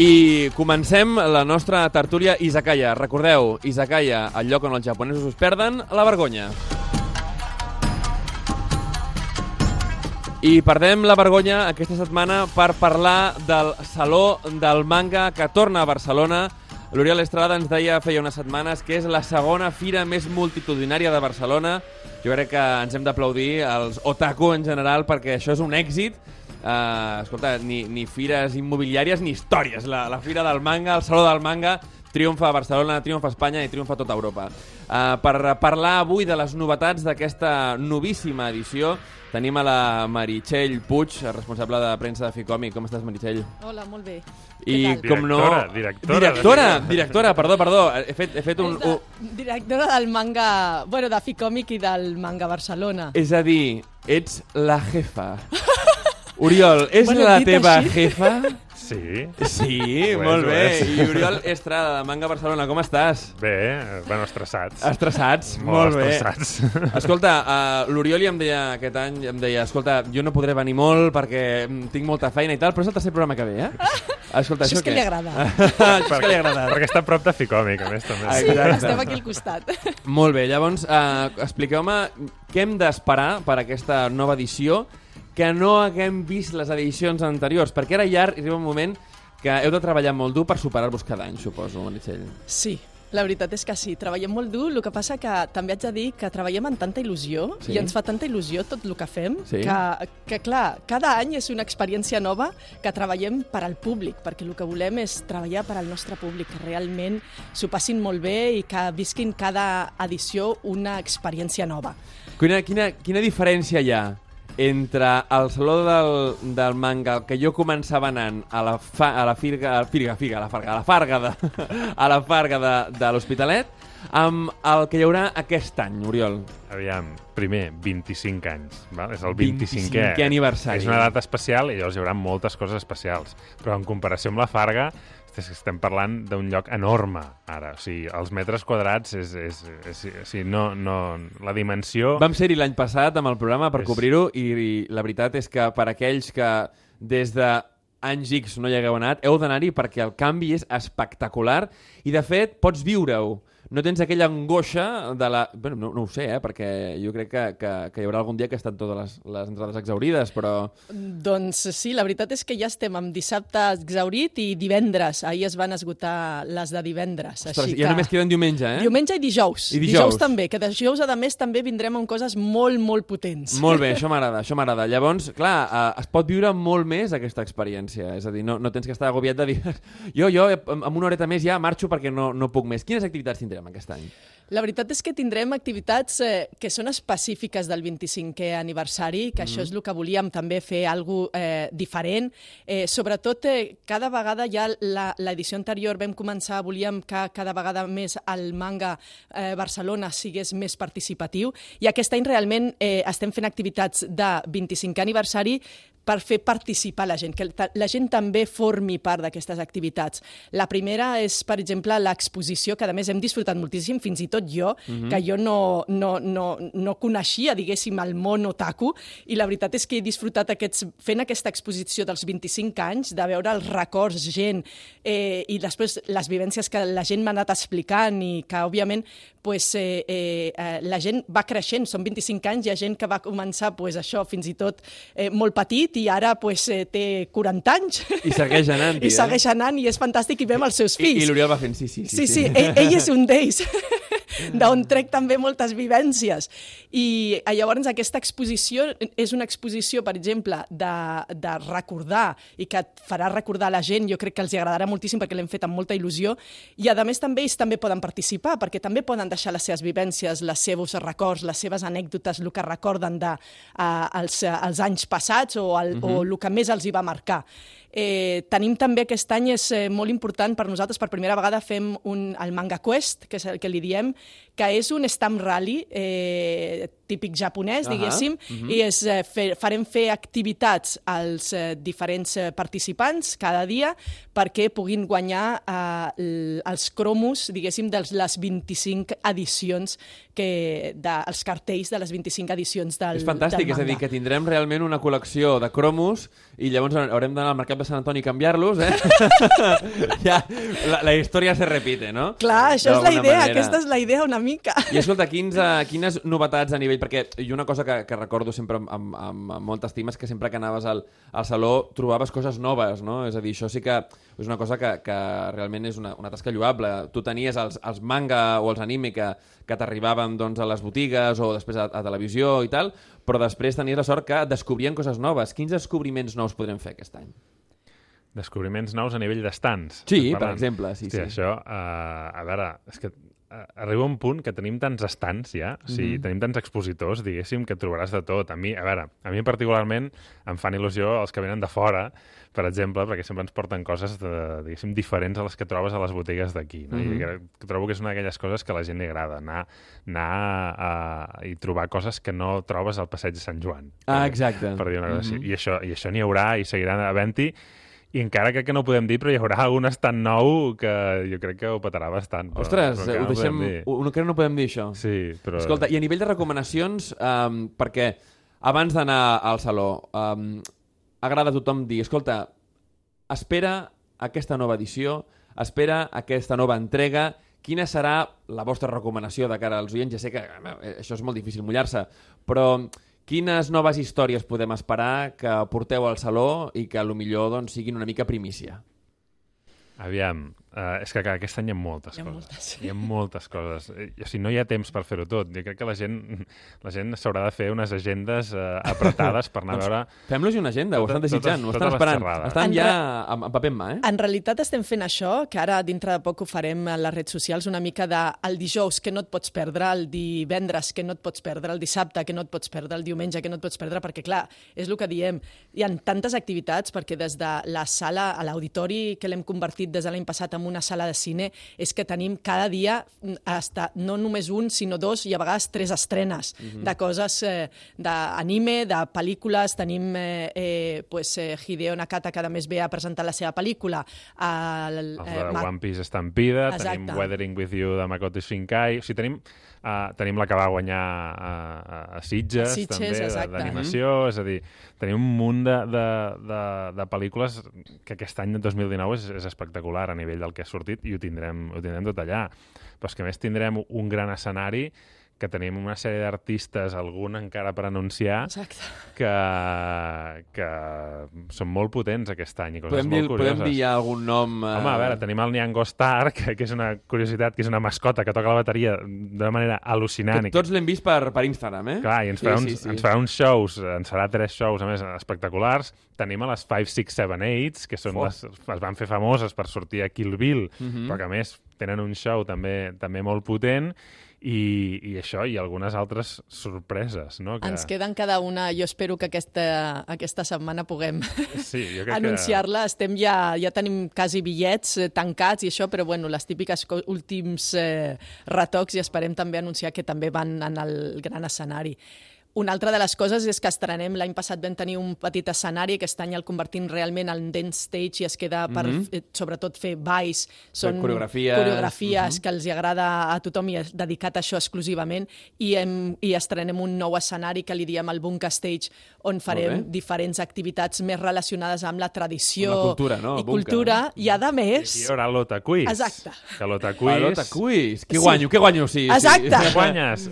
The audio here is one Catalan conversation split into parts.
I comencem la nostra tertúlia Izakaya. Recordeu, Izakaya, el lloc on els japonesos us perden la vergonya. I perdem la vergonya aquesta setmana per parlar del Saló del Manga que torna a Barcelona. L'Oriol Estrada ens deia feia unes setmanes que és la segona fira més multitudinària de Barcelona. Jo crec que ens hem d'aplaudir als otaku en general perquè això és un èxit. Uh, escolta, ni, ni fires immobiliàries ni històries. La, la fira del manga, el Saló del Manga, triomfa a Barcelona, triomfa a Espanya i triomfa a tota Europa. Uh, per parlar avui de les novetats d'aquesta novíssima edició, tenim a la Meritxell Puig, responsable de premsa de Ficomi. Com estàs, Meritxell? Hola, molt bé. I com no... Directora, directora. Directora, directora, perdó, perdó. He fet, he fet un... De, directora del manga, bueno, de Ficòmic i del manga Barcelona. És a dir, ets la jefa. Oriol, és Bueno, la teva així. jefa? Sí, Sí, Ho és, molt ho bé. és. I Oriol Estrada, de Manga Barcelona, com estàs? bé, bueno, estressats. Estressats? Molt bé. estressats. Escolta, uh, l'Oriol ja em deia aquest any, em deia, escolta, jo no podré venir molt perquè tinc molta feina i tal, però és el tercer programa que ve, eh? Escolta, Això és que què? li agrada. això és que li agrada. Perquè està a prop de Ficòmic, a més, també. Sí, Exacte. estem aquí al costat. Molt bé, llavors, uh, expliqueu-me què hem d'esperar per aquesta nova edició que no haguem vist les edicions anteriors, perquè ara ja arriba un moment que heu de treballar molt dur per superar-vos cada any, suposo, Meritxell. Sí, la veritat és que sí, treballem molt dur, el que passa que també haig de dir que treballem amb tanta il·lusió Sí. i ens fa tanta il·lusió tot el que fem Sí. que, que, clar, cada any és una experiència nova que treballem per al públic, perquè el que volem és treballar per al nostre públic, que realment s'ho passin molt bé i que visquin cada edició una experiència nova. Quina, quina, quina diferència hi ha entre el saló del, del manga que jo començava anant a la, fa, a la firga, a la firga, figa, a la farga, a la farga de, a la farga de, de l'Hospitalet amb el que hi haurà aquest any, Oriol? Aviam, primer, 25 anys. Val? És el 25è 25è. aniversari. És una data especial i llavors hi haurà moltes coses especials. Però en comparació amb la Farga, estem parlant d'un lloc enorme, ara. O sigui, els metres quadrats és... és, és, és o sigui, no, no, la dimensió... Vam ser-hi l'any passat amb el programa per És- cobrir-ho i, i la veritat és que per aquells que des de anys X no hi hagueu anat, heu d'anar-hi perquè el canvi és espectacular i de fet pots viure-ho. No tens aquella angoixa de la... Bueno, no, no ho sé, eh? perquè jo crec que, que, que hi haurà algun dia que estan totes les, les entrades exaurides, però... Doncs sí, la veritat és que ja estem amb dissabte exaurit i divendres. Ahir es van esgotar les de divendres. Ostres, així ja que... només queden diumenge, eh? Diumenge i dijous. I dijous. també, que dijous, a més, també vindrem amb coses molt, molt potents. Molt bé, això m'agrada, això m'agrada. Llavors, clar, eh, es pot viure molt més aquesta experiència. És a dir, no, no tens que estar agobiat de dir jo, jo, amb una horeta més ja marxo perquè no, no puc més. Quines activitats tindrem aquest any? La veritat és que tindrem activitats eh, que són específiques del 25è aniversari, que això és el que volíem també fer algo eh, diferent. Eh, sobretot, eh, cada vegada ja la- l'edició anterior vam començar, volíem que cada vegada més el manga eh, Barcelona sigués més participatiu i aquest any realment eh, estem fent activitats de 25è aniversari per fer participar la gent, que la gent també formi part d'aquestes activitats. La primera és, per exemple, l'exposició, que a més hem disfrutat moltíssim, fins i tot jo, que jo no, no, no, no coneixia, diguéssim, el món otaku, i la veritat és que he disfrutat aquests, fent aquesta exposició dels 25 anys, de veure els records, gent, eh, i després les vivències que la gent m'ha anat explicant i que, òbviament, pues, eh, eh, eh, la gent va creixent, són 25 anys, hi ha gent que va començar pues, això fins i tot eh, molt petit i ara pues, eh, té 40 anys I segueix anant, i eh? segueix anant i és fantàstic i vem els seus I, fills. i l'Oriol va fent sí, sí, sí. Sí, sí, ell, ell és un d'ells, d'on trec també moltes vivències. I eh, llavors aquesta exposició és una exposició, per exemple, de, de recordar i que et farà recordar la gent, jo crec que els agradarà moltíssim perquè l'hem fet amb molta il·lusió, i a més també ells també poden participar, perquè també poden deixar les seves vivències, les seus records, les seves anècdotes, el que recorden de, uh, els, uh, els anys passats o el, uh -huh. o el que més els hi va marcar. Eh, tenim també aquest any, és eh, molt important per nosaltres, per primera vegada fem un, el Manga Quest, que és el que li diem, que és un stamp rally, eh, típic japonès, Ahà, diguéssim, mhm. i és, eh, fer, farem fer activitats als eh, diferents eh, participants cada dia perquè puguin guanyar eh, els cromos, diguéssim, de les 25 edicions que, de, els cartells de les 25 edicions del És fantàstic, del és a dir, manga. que tindrem realment una col·lecció de cromos i llavors haurem d'anar al mercat de Sant Antoni canviar-los, eh? ja, la, la història se repite, no? Clar, això és la idea, manera. aquesta és la idea una mica. I escolta, quins, uh, quines novetats a nivell... Perquè i una cosa que, que recordo sempre amb, amb, amb, amb molta estima és que sempre que anaves al, al saló trobaves coses noves, no? És a dir, això sí que és una cosa que, que realment és una, una tasca lloable. Tu tenies els, els manga o els anime que, que t'arribaven doncs, a les botigues o després a, a televisió i tal, però després tenies la sort que descobrien coses noves. Quins descobriments nous podrem fer aquest any? Descobriments nous a nivell d'estants. Sí, per exemple, sí, Hòstia, sí. Això, uh, a veure, és que uh, arriba un punt que tenim tants estants ja, o sigui, Mhm. tenim tants expositors, diguéssim, que trobaràs de tot. A mi, a veure, a mi particularment em fan il·lusió els que venen de fora, per exemple, perquè sempre ens porten coses, de, diguéssim, diferents a les que trobes a les botigues d'aquí. No? Mhm. I crec- trobo que és una d'aquelles coses que a la gent li agrada, anar, anar a, i trobar coses que no trobes al passeig de Sant Joan. Ah, exacte. Per dir una cosa Mhm. així. I això, i això n'hi haurà i seguiran havent-hi i encara crec que no ho podem dir, però hi haurà algun estant nou que jo crec que ho petarà bastant. Però, Ostres, però ho no deixem... dir. Ho, que no podem dir això. Sí, però... Escolta, i a nivell de recomanacions, um, perquè abans d'anar al saló, um, agrada a tothom dir, escolta, espera aquesta nova edició, espera aquesta nova entrega, quina serà la vostra recomanació de cara als oients? Ja sé que eh, això és molt difícil mullar-se, però quines noves històries podem esperar que porteu al saló i que a lo millor doncs, siguin una mica primícia? Aviam, uh, és que clar, aquest any hi ha moltes Hi ha coses. moltes, sí. Hi ha moltes coses. Eh, O sigui, no hi ha temps per fer-ho tot. Jo crec que la gent la gent s'haurà de fer unes agendes uh, apretades per anar a veure... Fem-los una agenda, ho Totes- estan desitjant, ho totes- estan totes les esperant. Estan En ja amb, amb paper en mà, eh? En realitat estem fent això, que ara dintre de poc ho farem a les redes socials, una mica de el dijous que no et pots perdre, el divendres que no et pots perdre, el dissabte que no et pots perdre, el diumenge que no et pots perdre, perquè clar, és el que diem, hi ha tantes activitats, perquè des de la sala a l'auditori que l'hem convertit des de l'any passat en una sala de cine, és que tenim cada dia mm, hasta, no només un, sinó dos i a vegades tres estrenes de coses eh, d'anime, de pel·lícules, tenim eh, eh, pues, eh, Hideo Nakata que a més ve a presentar la seva pel·lícula, el, Els eh, de One Piece Estampida, tenim Exacte. Weathering With You de Makoto Shinkai... O sigui, tenim, uh, tenim la que va guanyar a, a, a Sitges, Sitges, també, de- d'animació. És a dir, tenim un munt de, de, de, de pel·lícules que aquest any, 2019, és, és espectacular a nivell del que ha sortit i ho tindrem, ho tindrem tot allà. Però és que més tindrem un gran escenari que tenim una sèrie d'artistes, algun encara per anunciar, Exacte. que, que són molt potents aquest any i coses Podem dir, molt curioses. podem dir ja algun nom... eh, Home, a veure, tenim el Niango Star, que, que és una curiositat, que és una mascota que toca la bateria d'una manera al·lucinant. Que tots l'hem vist per, per Instagram, eh? Clar, i ens farà, uns, ens farà uns shows, ens farà tres shows, a més, espectaculars. Tenim a les 5, 6, 7, 8, que són Oh. les, es van fer famoses per sortir a Kill Bill, Mhm. però que a més tenen un show també també molt potent, i, i això, i algunes altres sorpreses, no? Que... Ens queden cada una, jo espero que aquesta, aquesta setmana puguem Sí, anunciar-la. Estem ja, ja tenim quasi bitllets eh, tancats i això, però bueno, les típiques últims eh, retocs i esperem també anunciar que també van en el gran escenari. Una altra de les coses és que estrenem, l'any passat vam tenir un petit escenari, aquest any el convertim realment en dance stage i es queda per, mm -hmm. sobretot, fer balls, són coreografies. coreografies Mhm. que els hi agrada a tothom i és dedicat a això exclusivament i, hem, i estrenem un nou escenari que li diem el Bunka Stage on farem diferents activitats més relacionades amb la tradició Amb la cultura, no? i Bunka. cultura i a més hi haurà l'Ota Quiz. Exacte. Que l'Ota Ah, Quiz... l'Ota Quiz. Què Sí. guanyo? Què guanyo? Sí, Exacte. Què guanyes?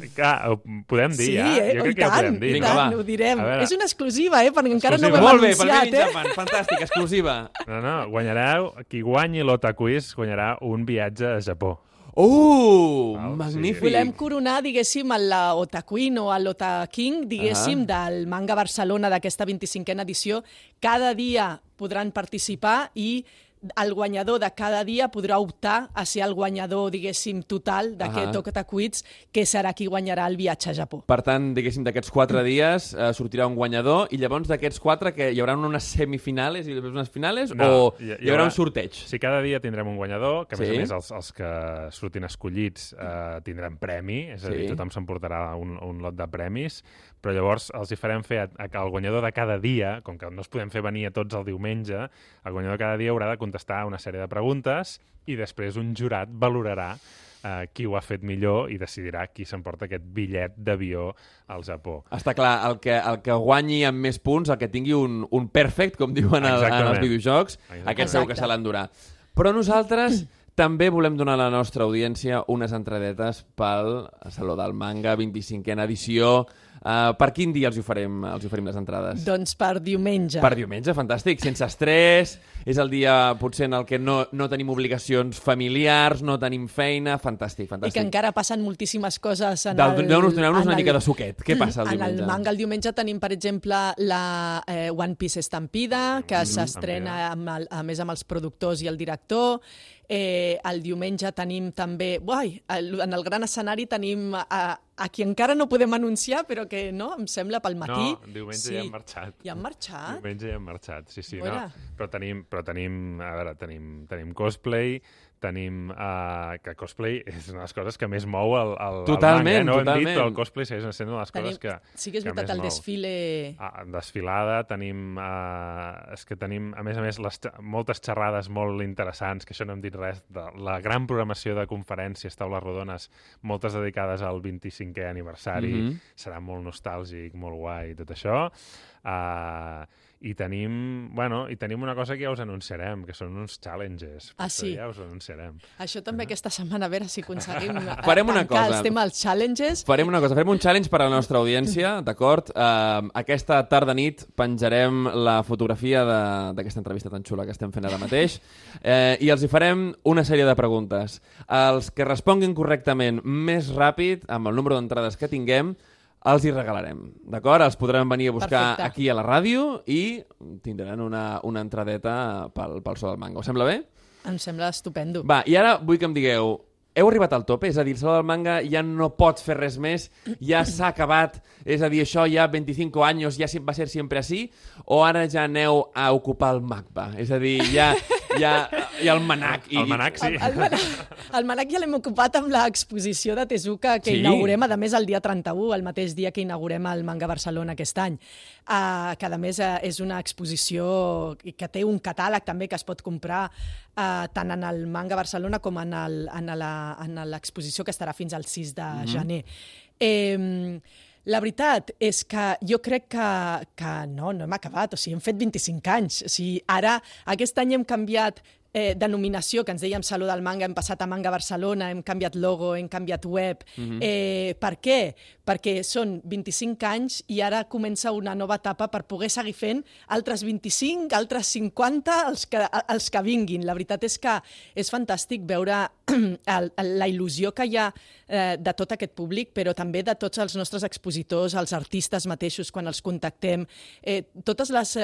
Ho podem dir sí, ja. eh? Jo crec i que podem dir. Vinga, va. ho direm. És una exclusiva, eh? perquè encara no ho hem Molt bé, pel in eh? Japan. Fantàstic, exclusiva. No, no, guanyareu, qui guanyi l'Ota Quiz guanyarà un viatge a Japó. Uh, Val, magnífic. Volem coronar, diguéssim, a l'Otaquin o a l'Otaking, diguéssim, del Manga Barcelona d'aquesta 25a edició. Cada dia podran participar i el guanyador de cada dia podrà optar a ser el guanyador, diguéssim, total d'aquest Ahà. Tocotacuits, que serà qui guanyarà el viatge a Japó. Per tant, diguéssim, d'aquests quatre dies eh, sortirà un guanyador i llavors d'aquests quatre que hi haurà unes semifinales i després unes finales o hi, hi, haurà un sorteig? Sí, cada dia tindrem un guanyador, que a més Sí. a més els, els que surtin escollits eh, tindran premi, és a dir, Sí. tothom s'emportarà un, un lot de premis, però llavors els hi farem fer a, a, al guanyador de cada dia, com que no es podem fer venir a tots el diumenge, el guanyador de cada dia haurà de contestar una sèrie de preguntes i després un jurat valorarà eh, qui ho ha fet millor i decidirà qui s'emporta aquest bitllet d'avió al Japó. Està clar, el que, el que guanyi amb més punts, el que tingui un, un perfect, com diuen el, en els videojocs, Exactament. aquest segur que se l'endurà. Però nosaltres també volem donar a la nostra audiència unes entradetes pel Saló del Manga, 25a edició. Uh, per quin dia els oferim, els oferim les entrades? Doncs per diumenge. Per diumenge, fantàstic, sense estrès, és el dia potser en el que no, no tenim obligacions familiars, no tenim feina, fantàstic, I que fantàstic. encara passen moltíssimes coses en Del- el... Doneu-nos doneu en una el- mica de suquet. Què passa el en diumenge? el manga el diumenge tenim, per exemple, la eh, One Piece Estampida, que Mm-hmm. s'estrena amb el, a més amb els productors i el director. Eh, el diumenge tenim també... Uai, el, en el gran escenari tenim a, a qui encara no podem anunciar, però que no, em sembla pel matí. No, diumenge ja hem marxat. Ja han marxat? Diumenge ja hem marxat, sí, sí. No, però tenim, però tenim, a veure, tenim, tenim cosplay, tenim... Uh, que cosplay és una de les coses que més mou el, el, Totalment, el manga. eh? No ho hem dit, totalment. però el cosplay segueix sent una de les Tenim, coses que, sí que és que veritat, el mou. desfile... Ah, desfilada, tenim... Uh, és que tenim, a més a més, les, moltes xerrades molt interessants, que això no hem dit res, de la gran programació de conferències, taules rodones, moltes dedicades al 25è aniversari, Mhm. serà molt nostàlgic, molt guai, tot això. Uh, i tenim, bueno, i tenim una cosa que ja us anunciarem, que són uns challenges. Ah, sí? Ja us anunciarem. Això també aquesta setmana, a veure si aconseguim eh, Farem una tancar cosa. els temes challenges. Farem una cosa, farem un challenge per a la nostra audiència, d'acord? Uh, aquesta tarda nit penjarem la fotografia de- d'aquesta entrevista tan xula que estem fent ara mateix eh, i els hi farem una sèrie de preguntes. Els que responguin correctament més ràpid, amb el número d'entrades que tinguem, els hi regalarem, d'acord? Els podrem venir a buscar Perfecte. aquí a la ràdio i tindran una, una entradeta pel, pel so del manga. Us sembla bé? Em sembla estupendo. Va, i ara vull que em digueu, heu arribat al tope? És a dir, el Saló del Manga ja no pots fer res més, ja s'ha acabat, és a dir, això ja 25 anys, ja va ser sempre així, o ara ja aneu a ocupar el MACBA? És a dir, ja, ja, ja el Manac. I, El Manac, sí. El, el, Manac, el Manac ja l'hem ocupat amb l'exposició de Tezuka que Sí. inaugurem, a més, el dia 31, el mateix dia que inaugurem el Manga Barcelona aquest any. Uh, que, a més, uh, és una exposició que té un catàleg també que es pot comprar uh, tant en el Manga Barcelona com en el- en la- en l'exposició que estarà fins al 6 de Mhm. gener. Eh, la veritat és que jo crec que, que no, no hem acabat. O sigui, hem fet 25 anys. O sigui, ara, aquest any hem canviat eh, denominació, que ens dèiem Saló del Manga, hem passat a Manga Barcelona, hem canviat logo, hem canviat web. eh, per què? Perquè són 25 anys i ara comença una nova etapa per poder seguir fent altres 25, altres 50, els que, els que vinguin. La veritat és que és fantàstic veure el, el, la il·lusió que hi ha eh, de tot aquest públic, però també de tots els nostres expositors, els artistes mateixos, quan els contactem. Eh, totes les,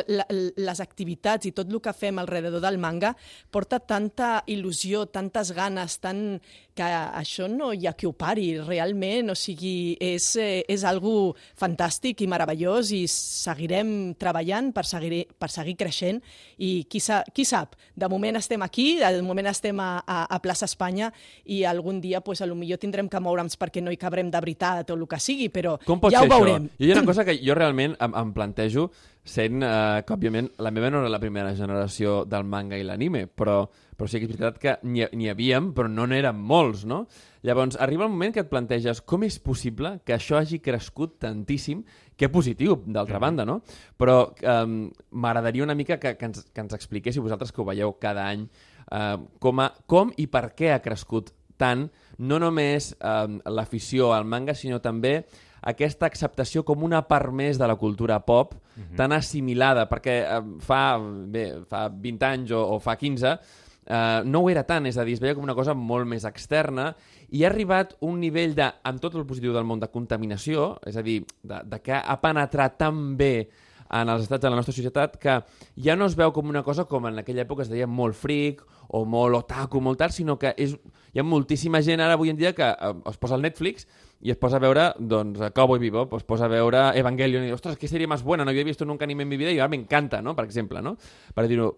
les activitats i tot el que fem alrededor del manga porta tanta il·lusió, tantes ganes, tant que això no hi ha qui ho pari, realment. O sigui, és, eh, és algo fantàstic i meravellós i seguirem treballant per seguir, per seguir creixent i qui, sa, qui sap, de moment estem aquí, de moment estem a, a, a plaça Espanya i algun dia pues, a lo millor tindrem que moure'ns perquè no hi cabrem de veritat o el que sigui, però Com pot ja ser ho veurem. això? Jo hi ha una cosa que jo realment em, em plantejo, sent eh, que, òbviament, la meva no era la primera generació del manga i l'anime, però, però sí que és veritat que n'hi havíem, però no n'érem molts, no? Llavors, arriba el moment que et planteges com és possible que això hagi crescut tantíssim, que positiu, d'altra banda, no? Però eh, m'agradaria una mica que, que, ens, que ens expliquéssiu vosaltres que ho veieu cada any, eh, com, a, com i per què ha crescut tant, no només eh, l'afició al manga, sinó també aquesta acceptació com una part més de la cultura pop, tan assimilada, perquè eh, fa, bé, fa 20 anys o, o fa 15 eh, no ho era tant, és a dir, es veia com una cosa molt més externa i ha arribat un nivell de, amb tot el positiu del món, de contaminació, és a dir, de, de que ha penetrat tan bé en els estats de la nostra societat que ja no es veu com una cosa com en aquella època es deia molt freak o molt otaku, molt tal, sinó que és, hi ha moltíssima gent ara avui en dia que eh, es posa al Netflix i es posa a veure doncs, Cowboy Bebop, es posa a veure Evangelion i ostres, que sèrie més bona, no havia vist nunca anime en mi vida i ara m'encanta, no? per exemple, no? per dir-ho.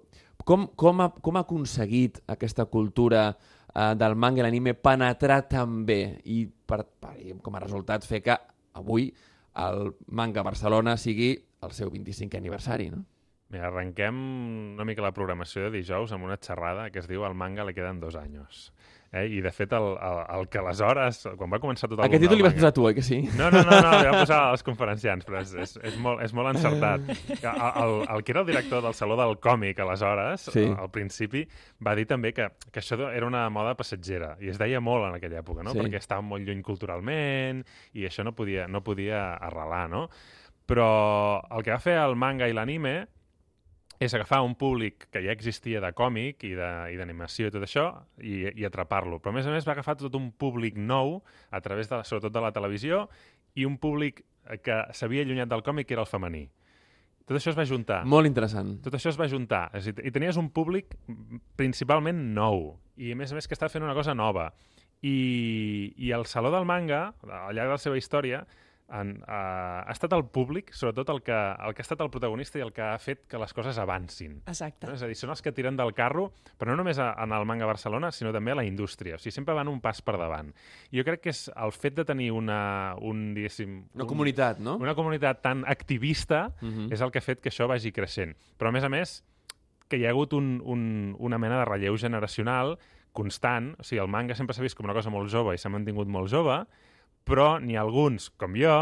Com, com, ha, com ha aconseguit aquesta cultura eh, del manga i l'anime penetrar tan bé i per, per, com a resultat fer que avui el manga Barcelona sigui el seu 25è aniversari, no? Mira, arrenquem una mica la programació de dijous amb una xerrada que es diu El manga le queden dos anys. Eh? I, de fet, el, el, el que aleshores, quan va començar tot el Aquest títol li vas posar tu, oi que sí? No, no, no, no, li vam posar als conferenciants, però és, és, és, molt, és molt encertat. El, el, el que era el director del Saló del Còmic, aleshores, Sí. al principi, va dir també que, que això era una moda passatgera, i es deia molt en aquella època, no? Sí. perquè estava molt lluny culturalment, i això no podia, no podia arrelar, no? Però el que va fer el manga i l'anime és agafar un públic que ja existia de còmic i de- i d'animació i tot això i, i atrapar-lo. Però, a més a més, va agafar tot un públic nou a través, de, sobretot, de la televisió i un públic que s'havia allunyat del còmic, que era el femení. Tot això es va juntar. Molt interessant. Tot això es va juntar. És dir, I tenies un públic principalment nou. I, a més a més, que estava fent una cosa nova. I, i el Saló del Manga, al llarg de la seva història, en, uh, ha estat el públic, sobretot el que, el que ha estat el protagonista i el que ha fet que les coses avancin. Exacte. No? És a dir, són els que tiren del carro, però no només a, en el manga Barcelona, sinó també a la indústria. O sigui, sempre van un pas per davant. I jo crec que és el fet de tenir una, un, diguéssim... Una un, comunitat, no? Una comunitat tan activista Mhm. és el que ha fet que això vagi creixent. Però, a més a més, que hi ha hagut un, un, una mena de relleu generacional constant. O sigui, el manga sempre s'ha vist com una cosa molt jove i s'ha mantingut molt jove, però ha alguns, com jo,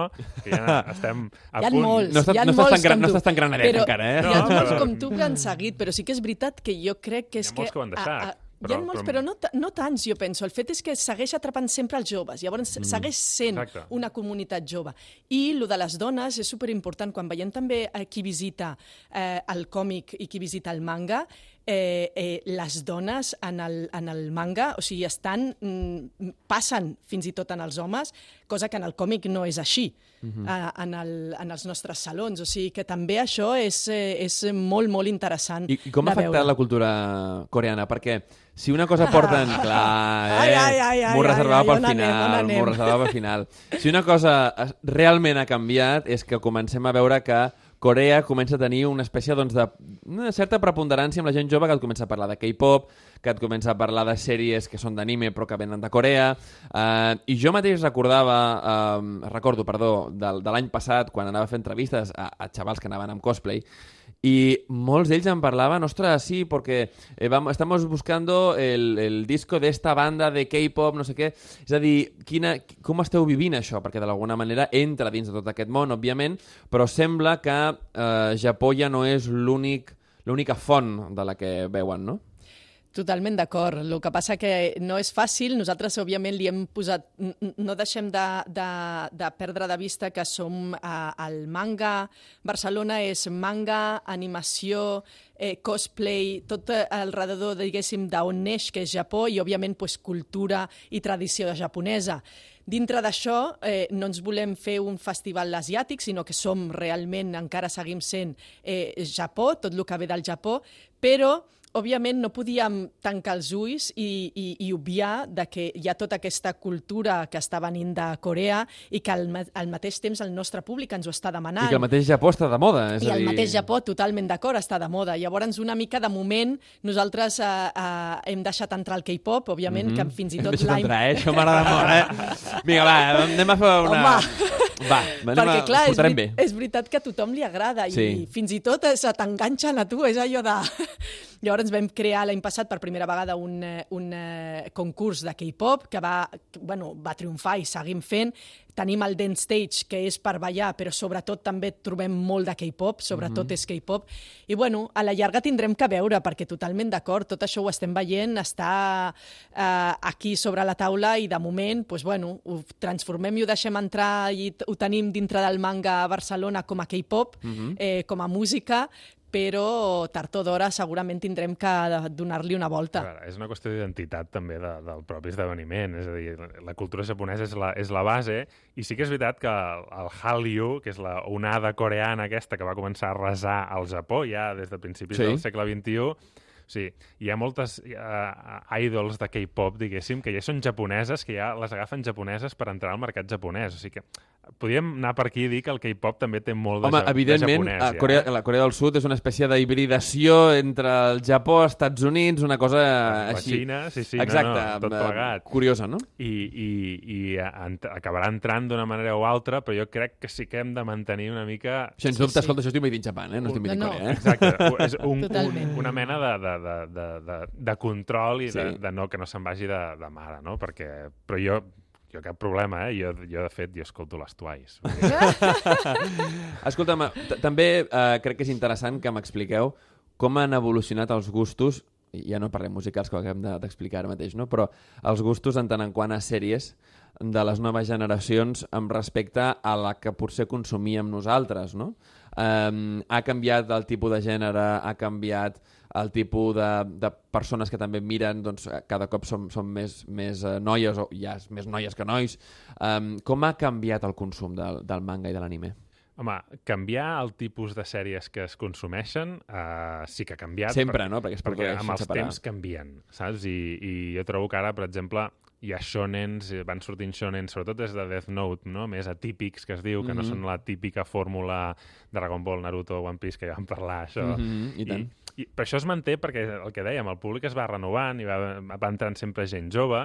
que ja estem a Hi ha punt... molts. No estàs, Hi ha no estàs molts tan gran, no tu. estàs tan granadet Però encara, eh? Hi ha No, molts però- com tu que han seguit, però sí que és veritat que jo crec que és Hi ha que... molts que ho han deixat, hi però- ha molts, però- però no, no tants, jo penso. El fet és que segueix atrapant sempre els joves. Llavors, mm. segueix sent Exacte. una comunitat jove. I el de les dones és superimportant. Quan veiem també a qui visita eh, el còmic i qui visita el manga, eh, eh, les dones en el, en el manga, o sigui, estan, mm, passen fins i tot en els homes, cosa que en el còmic no és així, uh -huh. en, el, en els nostres salons. O sigui que també això és, eh, és molt, molt interessant I, I com ha afectat veure. la cultura coreana? Perquè si una cosa porten... Clar, eh? Ai, ai, ai, M'ho reservava on final, m'ho reservava pel final. Si una cosa realment ha canviat és que comencem a veure que Corea comença a tenir una espècie doncs, de una certa preponderància amb la gent jove que et comença a parlar de K-pop, que et comença a parlar de sèries que són d'anime però que venen de Corea. Uh, I jo mateix recordava, uh, recordo, perdó, de, de l'any passat, quan anava a fer entrevistes a, a xavals que anaven amb cosplay, y molts d'ells em parlaven, ostras, sí, porque eh, vamos, estamos buscando el, el disco de esta banda de K-pop, no sé què. És a dir, quina, com esteu vivint això? Perquè d'alguna manera entra dins de tot aquest món, òbviament, però sembla que eh, Japó ja no és l'únic l'única font de la que veuen, no? Totalment d'acord. El que passa que no és fàcil. Nosaltres, òbviament, li hem posat... No deixem de, de, de perdre de vista que som eh, el manga. Barcelona és manga, animació, eh, cosplay, tot eh, al redador, diguéssim, d'on neix, que és Japó, i, òbviament, pues, cultura i tradició japonesa. Dintre d'això, eh, no ens volem fer un festival asiàtic, sinó que som realment, encara seguim sent eh, Japó, tot el que ve del Japó, però òbviament no podíem tancar els ulls i, i, i obviar de que hi ha tota aquesta cultura que està venint de Corea i que al, al mateix temps el nostre públic ens ho està demanant. I que el mateix Japó està de moda. És I a el dir... mateix Japó, totalment d'acord, està de moda. Llavors, una mica de moment, nosaltres eh, eh, hem deixat entrar el K-pop, òbviament, mm -hmm. que fins i Hem tot deixat l'any... entrar, eh? Això m'agrada molt, eh? Vinga, va, anem a fer una... Home. Va, anem Perquè, a... clar, és, veri- bé. és veritat que a tothom li agrada Sí. i fins i tot eh, se t'enganxen a tu, és allò de... Llavors vam crear l'any passat per primera vegada un, eh, un eh, concurs de K-pop que va, que, bueno, va triomfar i seguim fent. Tenim el Dance Stage, que és per ballar, però sobretot també trobem molt de K-pop, sobretot és K-pop. I bueno, a la llarga tindrem que veure, perquè totalment d'acord, tot això ho estem veient, està eh, aquí sobre la taula i de moment, pues, bueno, ho transformem i ho deixem entrar i ho tenim dintre del manga a Barcelona com a K-pop, eh, com a música, però tard o d'hora segurament tindrem que donar-li una volta. Clar, és una qüestió d'identitat també de, del propi esdeveniment, és a dir, la cultura japonesa és la, és la base i sí que és veritat que el, el Hallyu, que és la onada coreana aquesta que va començar a resar al Japó ja des de principis Sí. del segle XXI, Sí, hi ha moltes uh, idols de K-pop, diguéssim, que ja són japoneses, que ja les agafen japoneses per entrar al mercat japonès. O sigui que podríem anar per aquí i dir que el K-pop també té molt de, Home, ja, evidentment, de japonès. a ja. Corea, la Corea del Sud és una espècie d'hibridació entre el Japó, Estats Units, una cosa La així. Xina, sí, sí, no, Exacte, no, tot eh, plegat. Curiosa, no? i, i, i ent acabarà entrant d'una manera o altra, però jo crec que sí que hem de mantenir una mica... Sens Sí, dubte, sí. escolta, això estic made in Japan, eh? No estic made in No, no. Corea, eh? Exacte, és un, un, una mena de, de, de, de, de, de control i de, Sí. de no, que no se'n vagi de, de mare, no? Perquè, però jo, jo cap problema, eh? Jo, jo de fet, jo escolto les Twice. Escolta'm, també eh, crec que és interessant que m'expliqueu com han evolucionat els gustos, ja no parlem musicals, que ho acabem de- d'explicar ara mateix, no? però els gustos en tant en quant a sèries de les noves generacions amb respecte a la que potser consumíem nosaltres, no? Um, ha canviat el tipus de gènere, ha canviat el tipus de, de persones que també miren, doncs cada cop som, som més, més eh, noies, o ja és més noies que nois. Um, com ha canviat el consum del, del manga i de l'anime? Home, canviar el tipus de sèries que es consumeixen uh, sí que ha canviat. Sempre, per- no? Perquè es perquè amb els sense parar. temps canvien, saps? I, I jo trobo que ara, per exemple, hi ha shonens, eh, van sortint shonens, sobretot des de Death Note, no? més atípics, que es diu, que no Mhm. són la típica fórmula Dragon Ball, Naruto, One Piece, que ja vam parlar, això. Mhm, i tant. I, I per això es manté, perquè el que dèiem, el públic es va renovant i va, va entrant sempre gent jove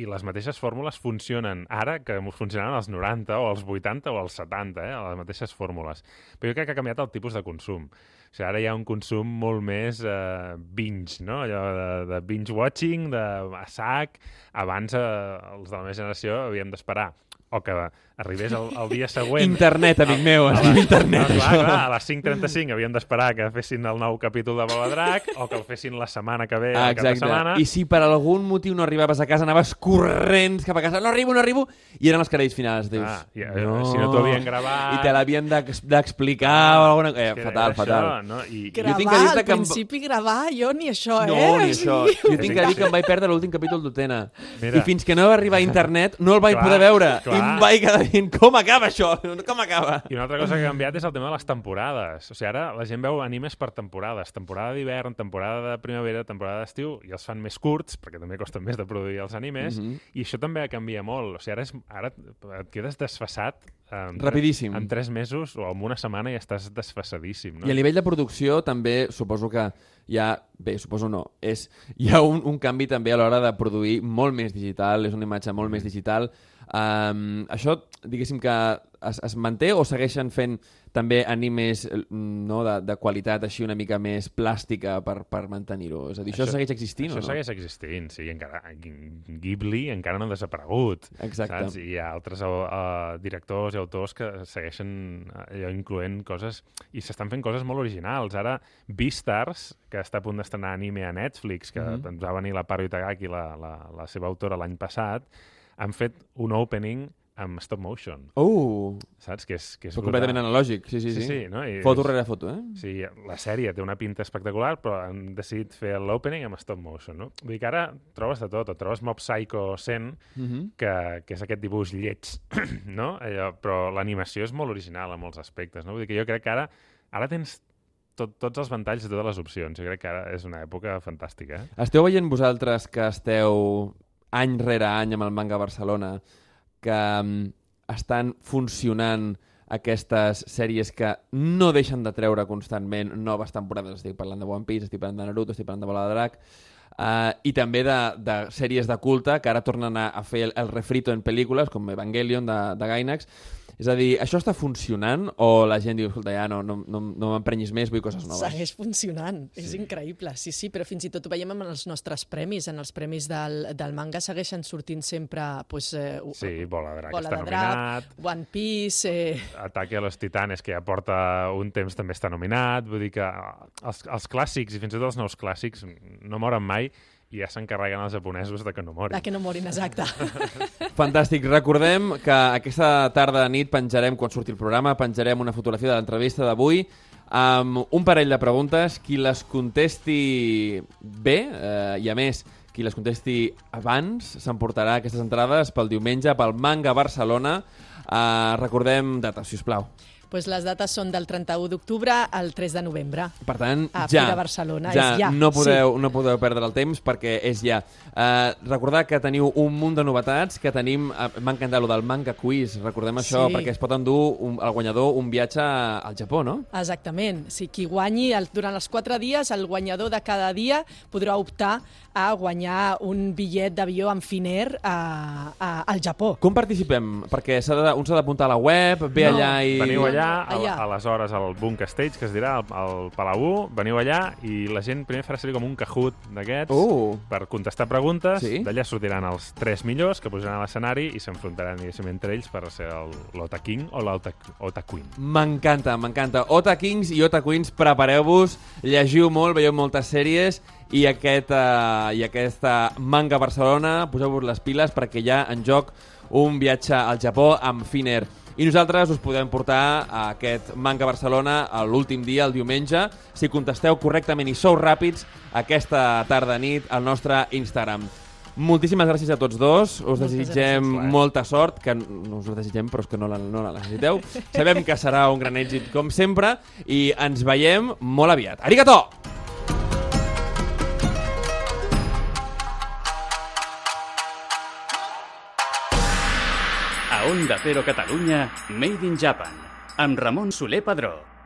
i les mateixes fórmules funcionen ara que funcionaven als 90 o als 80 o als 70, eh? les mateixes fórmules. Però jo crec que ha canviat el tipus de consum. O sigui, ara hi ha un consum molt més eh, binge, no? Allò de, de binge-watching, de a sac. Abans, eh, els de la meva generació, havíem d'esperar o que arribés el, el dia següent Internet, amic meu, es a diu internet. No, clar, clar, a les 5.35 havíem d'esperar que fessin el nou capítol de Baladrac o que el fessin la setmana que ve, Ah, exacte. setmana. I si per algun motiu no arribaves a casa, anaves corrents cap a casa, no arribo, no arribo, i eren els crèdits finals. Dius, Ah, i, eh, si no t'ho havien gravat... I te l'havien d'ex- d'explicar o alguna cosa. Eh, fatal, fatal. Això, no? I, Gravar, tinc que dir-te al que em- principi gravar, jo ni això, No, eh? ni O això. Jo tinc que dir que em vaig perdre l'últim capítol d'Utena. I fins que no va arribar a internet no el vaig Clar, poder veure. clar. I em vaig quedar dient, com acaba això? Com acaba? I una altra cosa que ha canviat és el tema de les temporades. O sigui, ara la gent veu animes per temporades. Temporada d'hivern, temporada de primavera, temporada d'estiu, i els fan més curts, perquè també costen més de produir els animes, Mhm. i això també canvia molt. O sigui, ara, és, ara et quedes desfasat en, Rapidíssim. en tres mesos o en una setmana i estàs desfasadíssim. No? I a nivell de producció també suposo que hi ha... Bé, suposo no. És, hi ha un, un canvi també a l'hora de produir molt més digital, és una imatge molt més digital. Um, això, diguéssim que es, es manté o segueixen fent també animes no, de, de qualitat així una mica més plàstica per, per mantenir-ho? És a dir, això, Això- segueix existint Això o no? segueix existint, sí, encara, Ghibli encara no ha desaparegut. Exacte. Saps? I hi ha altres uh, directors i autors que segueixen allò incloent coses i s'estan fent coses molt originals. Ara, Beastars, que està a punt d'estrenar anime a Netflix, que Mhm. ens va venir la Paro Itagaki, la, la, la seva autora, l'any passat, han fet un opening amb stop motion, Uh, saps? Que és, que és però completament analògic, sí, sí, Sí, sí. sí, no? I Foto rere foto, eh? Sí, la sèrie té una pinta espectacular, però han decidit fer l'opening amb stop motion, no? Vull dir que ara trobes de tot, et trobes Mob Psycho 100, Uh -huh. que, que és aquest dibuix lleig, no? Allò, però l'animació és molt original en molts aspectes, no? Vull dir que jo crec que ara, ara tens tot, tots els ventalls de totes les opcions. Jo crec que ara és una època fantàstica, eh? Esteu veient vosaltres que esteu any rere any amb el Manga Barcelona que um, estan funcionant aquestes sèries que no deixen de treure constantment noves temporades. Estic parlant de One Piece, estic parlant de Naruto, estic parlant de Bola de Drac, uh, i també de, de sèries de culte que ara tornen a, a fer el, el refrito en pel·lícules, com Evangelion de, de Gainax. És a dir, això està funcionant o la gent diu, escolta, ja no, no, no, no m'emprenyis més, vull coses noves? Segueix funcionant, sí. és increïble, sí, sí, però fins i tot ho veiem amb els nostres premis, en els premis del, del manga segueixen sortint sempre pues, eh, Sí, Bola de Drac Bola està de Drac, nominat, One Piece... Eh, Ataque a los Titanes, que ja porta un temps, també està nominat. Vull dir que els, els clàssics, i fins i tot els nous clàssics, no moren mai i ja s'encarreguen els japonesos de que no morin. de que no morin, exacte. Fantàstic. Recordem que aquesta tarda de nit penjarem, quan surti el programa, penjarem una fotografia de l'entrevista d'avui amb un parell de preguntes. Qui les contesti bé, eh, i a més, qui les contesti abans, s'emportarà aquestes entrades pel diumenge pel Manga Barcelona. Eh, recordem data, si us plau. Pues les dates són del 31 d'octubre al 3 de novembre. Per tant, A ja, Fira Barcelona, ja, és ja, no podeu, no podeu perdre el temps perquè és ja. Uh, recordar que teniu un munt de novetats, que tenim, uh, m'ha encantat lo del manga quiz, recordem això, Sí. perquè es pot endur un, el guanyador un viatge al Japó, no? Exactament. Si qui guanyi el, durant els quatre dies, el guanyador de cada dia podrà optar a guanyar un bitllet d'avió amb Finnair a, a, al Japó. Com participem? Perquè s'ha de, un s'ha d'apuntar a la web, ve No. allà i... Veniu allà, a, allà. aleshores al Bunk Stage, que es dirà, al, al Palau, veniu allà i la gent primer farà servir com un Kahoot d'aquests Uh. per contestar preguntes. Sí. D'allà sortiran els tres millors que posaran a l'escenari i s'enfrontaran, diguéssim, entre ells per ser el- l'Ota King o l'Ota Ota Queen. M'encanta, m'encanta. Ota Kings i Ota Queens, prepareu-vos, llegiu molt, veieu moltes sèries i, aquest, uh, i aquesta manga Barcelona, poseu-vos les piles perquè hi ha en joc un viatge al Japó amb Finnair. I nosaltres us podem portar a aquest manga Barcelona l'últim dia, el diumenge, si contesteu correctament i sou ràpids aquesta tarda-nit al nostre Instagram. Moltíssimes gràcies a tots dos. Us Moltes desitgem gràcies. molta sort, que no us ho desitgem, però és que no la, no la necessiteu. Sabem que serà un gran èxit, com sempre, i ens veiem molt aviat. Arigato! Onda Cero Catalunya, Made in Japan, amb Ramon Soler Padró.